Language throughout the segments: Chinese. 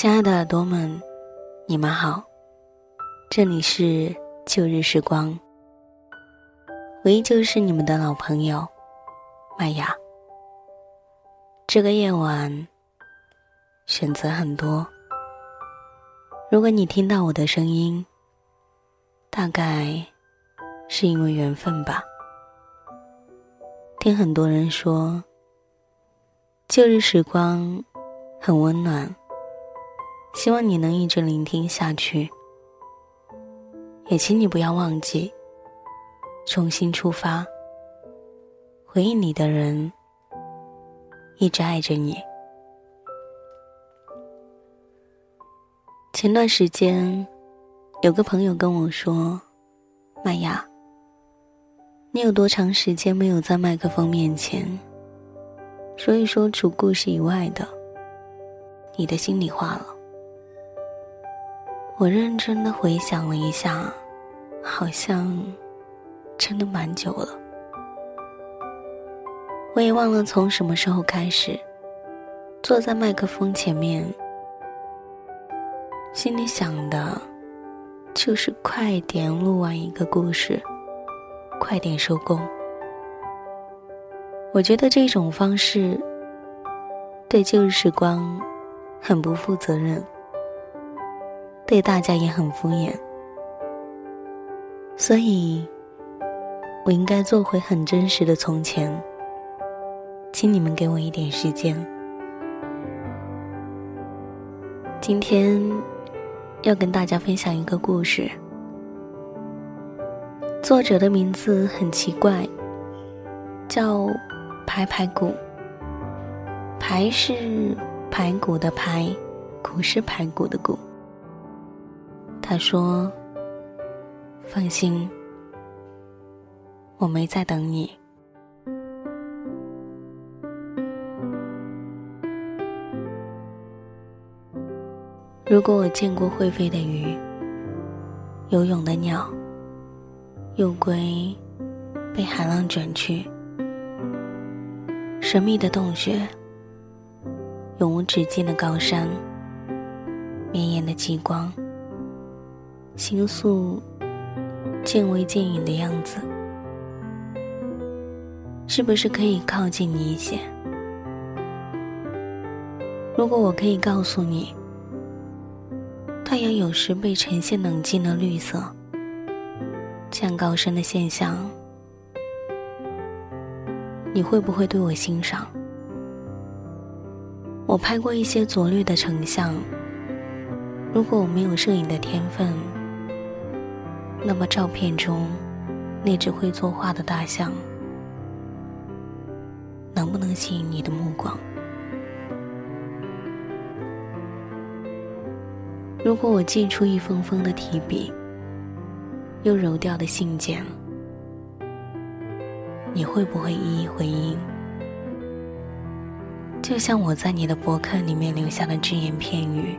亲爱的耳朵们，你们好，这里是旧日时光，我依旧是你们的老朋友麦芽。这个夜晚选择很多，如果你听到我的声音，大概是因为缘分吧。听很多人说，旧日时光很温暖。希望你能一直聆听下去，也请你不要忘记，重新出发。回应你的人，一直爱着你。前段时间，有个朋友跟我说：“麦雅，你有多长时间没有在麦克风面前，说一说除故事以外的你的心里话了？”我认真的回想了一下，好像真的蛮久了。我也忘了从什么时候开始，坐在麦克风前面，心里想的，就是快点录完一个故事，快点收工。我觉得这种方式对旧日时光很不负责任。对大家也很敷衍，所以，我应该做回很真实的从前。请你们给我一点时间。今天要跟大家分享一个故事，作者的名字很奇怪，叫排排骨。排是排骨的排，骨是排骨的骨。他说：“放心，我没在等你。如果我见过会飞的鱼、游泳的鸟、幼龟被海浪卷去、神秘的洞穴、永无止境的高山、绵延的极光。”星宿渐微渐隐的样子，是不是可以靠近你一些？如果我可以告诉你，太阳有时被呈现冷静的绿色，这样高深的现象，你会不会对我欣赏？我拍过一些拙劣的成像，如果我没有摄影的天分。那么，照片中那只会作画的大象，能不能吸引你的目光。如果我寄出一封封的提笔，又揉掉的信件，你会不会一一回应？就像我在你的博客里面留下的只言片语，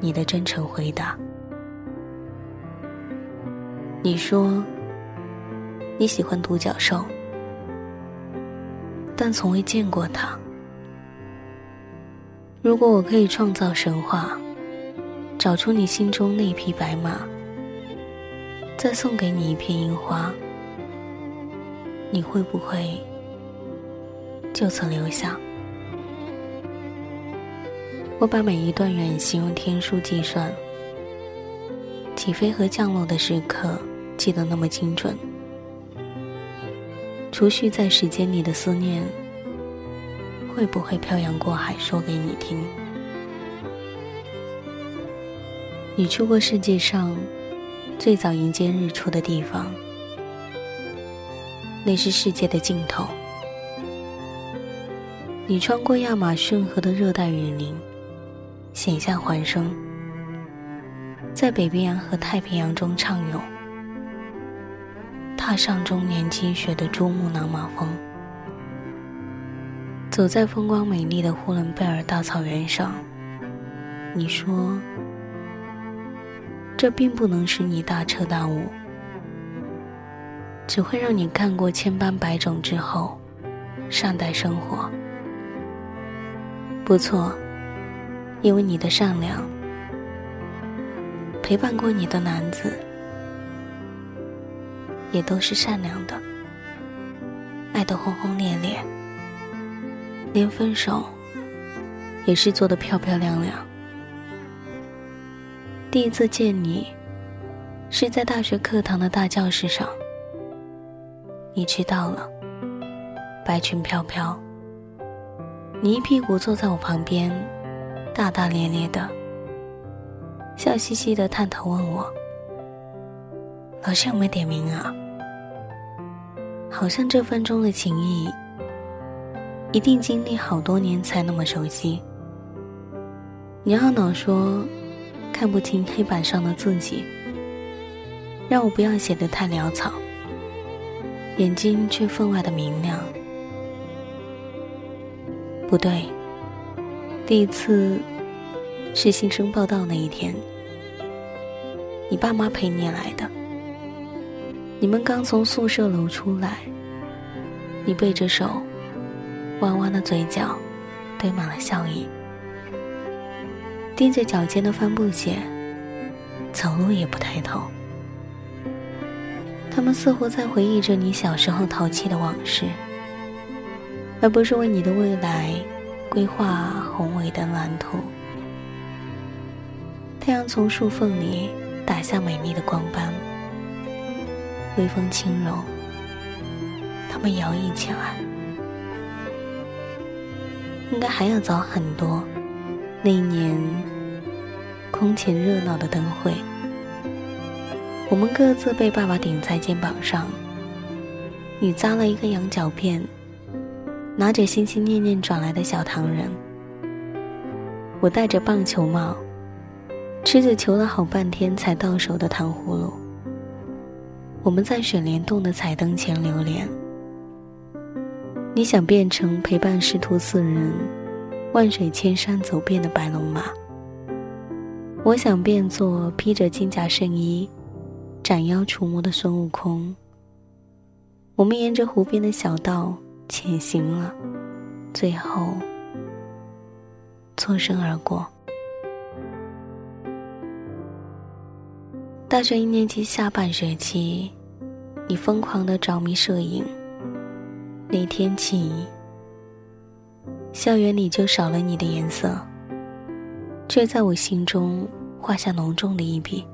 你的真诚回答。你说你喜欢独角兽，但从未见过它。如果我可以创造神话，找出你心中那匹白马，再送给你一片樱花，你会不会就此留下？我把每一段远行用天数计算，起飞和降落的时刻。记得那么精准，储蓄在时间里的思念，会不会漂洋过海说给你听？你去过世界上最早迎接日出的地方，那是世界的尽头。你穿过亚马逊河的热带雨林，险象环生，在北冰洋和太平洋中畅游。踏上终年积雪的珠穆朗玛峰，走在风光美丽的呼伦贝尔大草原上。你说，这并不能使你大彻大悟，只会让你看过千般百种之后，善待生活。不错，因为你的善良，陪伴过你的男子。也都是善良的，爱得轰轰烈烈，连分手也是做的漂漂亮亮。第一次见你，是在大学课堂的大教室上，你迟到了，白裙飘飘，你一屁股坐在我旁边，大大咧咧的，笑嘻嘻的探头问我。老师有没有点名啊？好像这分钟的情谊，一定经历好多年才那么熟悉。你懊恼说看不清黑板上的字迹，让我不要写得太潦草，眼睛却分外的明亮。不对，第一次是新生报道那一天，你爸妈陪你来的。你们刚从宿舍楼出来，你背着手，弯弯的嘴角堆满了笑意，踮着脚尖的帆布鞋，走路也不抬头。他们似乎在回忆着你小时候淘气的往事，而不是为你的未来规划宏伟的蓝图。太阳从树缝里打下美丽的光斑。微风轻柔，他们摇曳起来。应该还要早很多。那一年，空前热闹的灯会，我们各自被爸爸顶在肩膀上。你扎了一个羊角辫，拿着心心念念转来的小糖人。我戴着棒球帽，吃着求了好半天才到手的糖葫芦。我们在选联动的彩灯前流连。你想变成陪伴师徒四人万水千山走遍的白龙马，我想变作披着金甲圣衣斩妖除魔的孙悟空。我们沿着湖边的小道前行了，最后错身而过。大学一年级下半学期，你疯狂的着迷摄影。那天起，校园里就少了你的颜色，却在我心中画下浓重的一笔。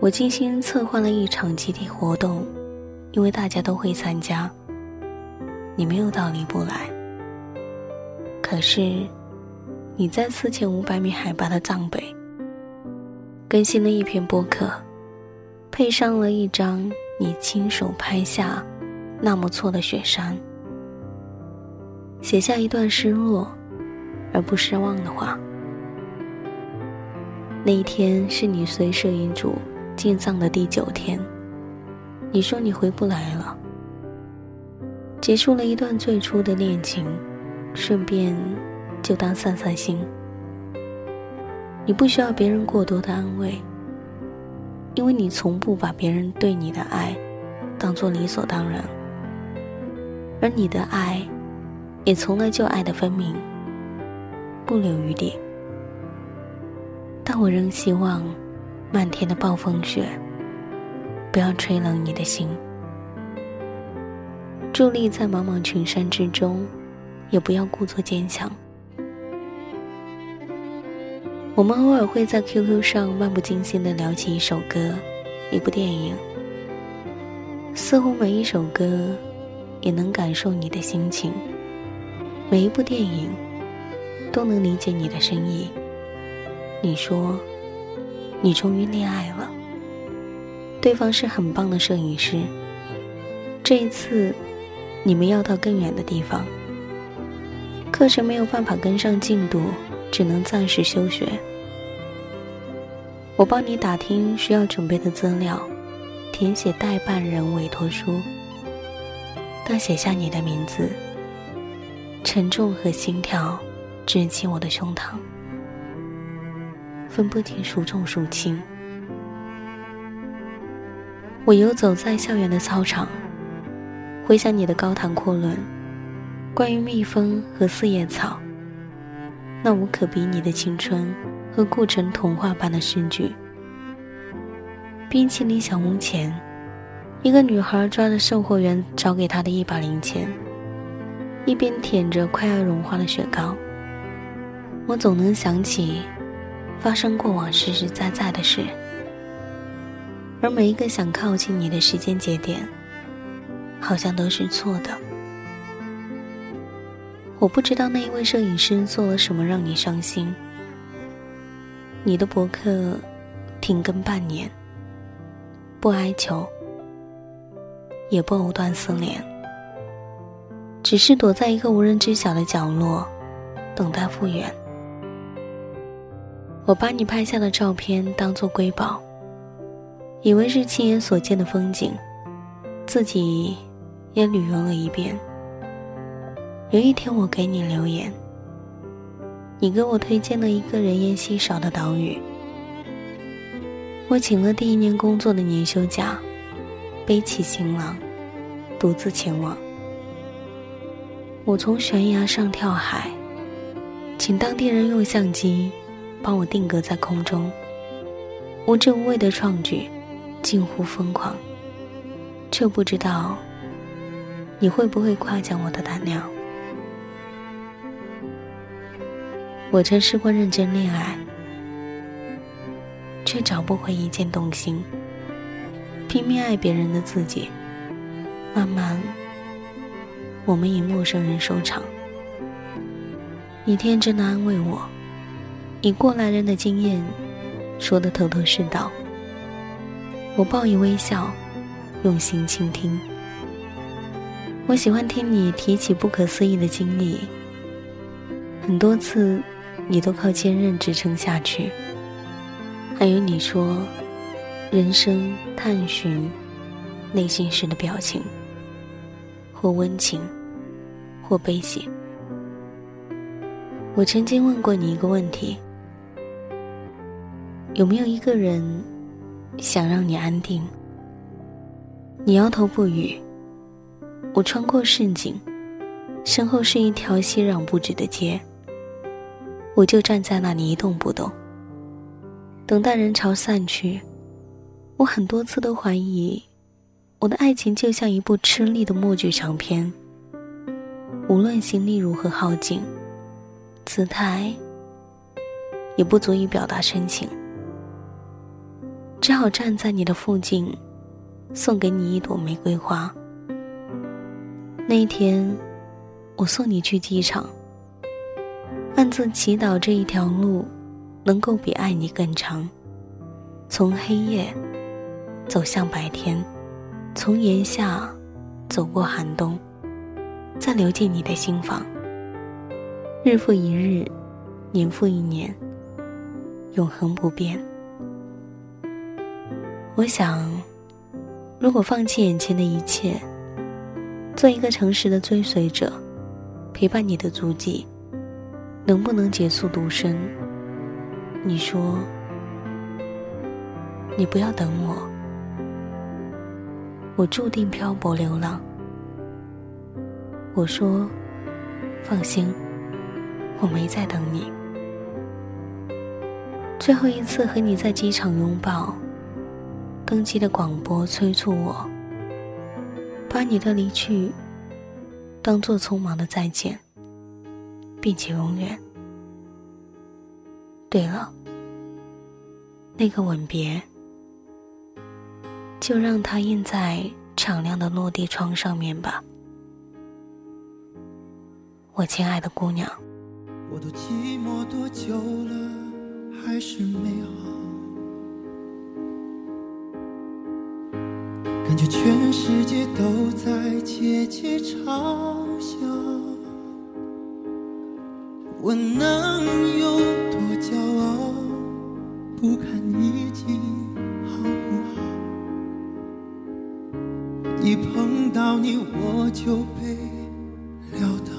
我精心策划了一场集体活动，因为大家都会参加，你没有道理不来。可是，你在四千五百米海拔的藏北。更新了一篇博客，配上了一张你亲手拍下、那么错的雪山，写下一段失落而不失望的话。那一天是你随摄影组进藏的第九天，你说你回不来了，结束了一段最初的恋情，顺便就当散散心。你不需要别人过多的安慰，因为你从不把别人对你的爱当做理所当然，而你的爱也从来就爱的分明，不留余地。但我仍希望，漫天的暴风雪不要吹冷你的心。伫立在茫茫群山之中，也不要故作坚强。我们偶尔会在 QQ 上漫不经心的聊起一首歌、一部电影，似乎每一首歌也能感受你的心情，每一部电影都能理解你的深意。你说，你终于恋爱了。对方是很棒的摄影师。这一次，你们要到更远的地方。课程没有办法跟上进度，只能暂时休学。我帮你打听需要准备的资料，填写代办人委托书。当写下你的名字，沉重和心跳直击我的胸膛。分不清孰重孰轻。我游走在校园的操场，回想你的高谈阔论，关于蜜蜂和四叶草，那无可比拟的青春和故城童话般的诗句。冰淇淋小屋前，一个女孩抓着售货员找给她的一把零钱，一边舔着快要融化的雪糕。我总能想起。发生过往实实在在的事，而每一个想靠近你的时间节点，好像都是错的。我不知道那一位摄影师做了什么让你伤心。你的博客停更半年，不哀求，也不藕断丝连，只是躲在一个无人知晓的角落，等待复原。我把你拍下的照片当做瑰宝，以为是亲眼所见的风景，自己也旅游了一遍。有一天我给你留言，你给我推荐了一个人烟稀少的岛屿。我请了第一年工作的年休假，背起行囊，独自前往。我从悬崖上跳海，请当地人用相机。帮我定格在空中，无知无畏的创举，近乎疯狂，却不知道你会不会夸奖我的胆量。我曾试过认真恋爱，却找不回一见动心，拼命爱别人的自己，慢慢，我们以陌生人收场。你天真的安慰我。以过来人的经验，说的头头是道。我报以微笑，用心倾听。我喜欢听你提起不可思议的经历，很多次你都靠坚韧支撑下去。还有你说，人生探寻内心时的表情，或温情，或悲喜。我曾经问过你一个问题。有没有一个人想让你安定？你摇头不语。我穿过市井，身后是一条熙攘不止的街。我就站在那里一动不动，等待人潮散去。我很多次都怀疑，我的爱情就像一部吃力的默剧长片。无论心力如何耗尽，姿态也不足以表达深情。只好站在你的附近，送给你一朵玫瑰花。那一天，我送你去机场，暗自祈祷这一条路能够比爱你更长，从黑夜走向白天，从炎夏走过寒冬，再流进你的心房。日复一日，年复一年，永恒不变。我想，如果放弃眼前的一切，做一个诚实的追随者，陪伴你的足迹，能不能结束独身？你说，你不要等我。我注定漂泊流浪。我说：“放心，我没在等你。”最后一次和你在机场拥抱，登机的广播催促我，把你的离去当做匆忙的再见，并且永远。对了，那个吻别。就让它印在敞亮的落地窗上面吧，我亲爱的姑娘。我都寂寞多久了，还是美好，感觉全世界都在窃窃嘲笑，我能有多骄傲？不堪一击，好不好。一碰到你，我就被撂倒，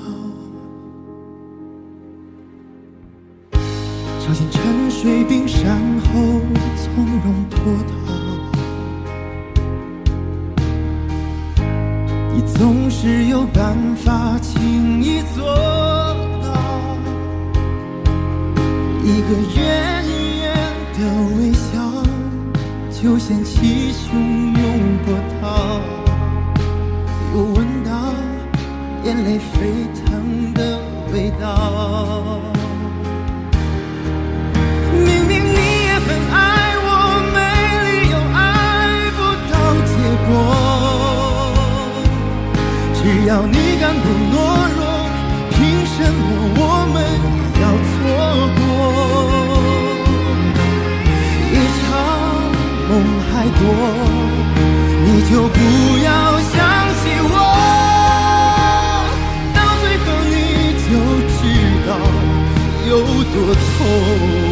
尝尽沉睡冰山后从容脱逃。你总是有办法远远的微笑就掀起汹涌波涛。又闻到眼泪沸腾的味道。明明你也很爱我，没理由爱不到结果。只要你敢不懦弱，凭什么我我，你就不要想起我，到最后你就知道有多痛。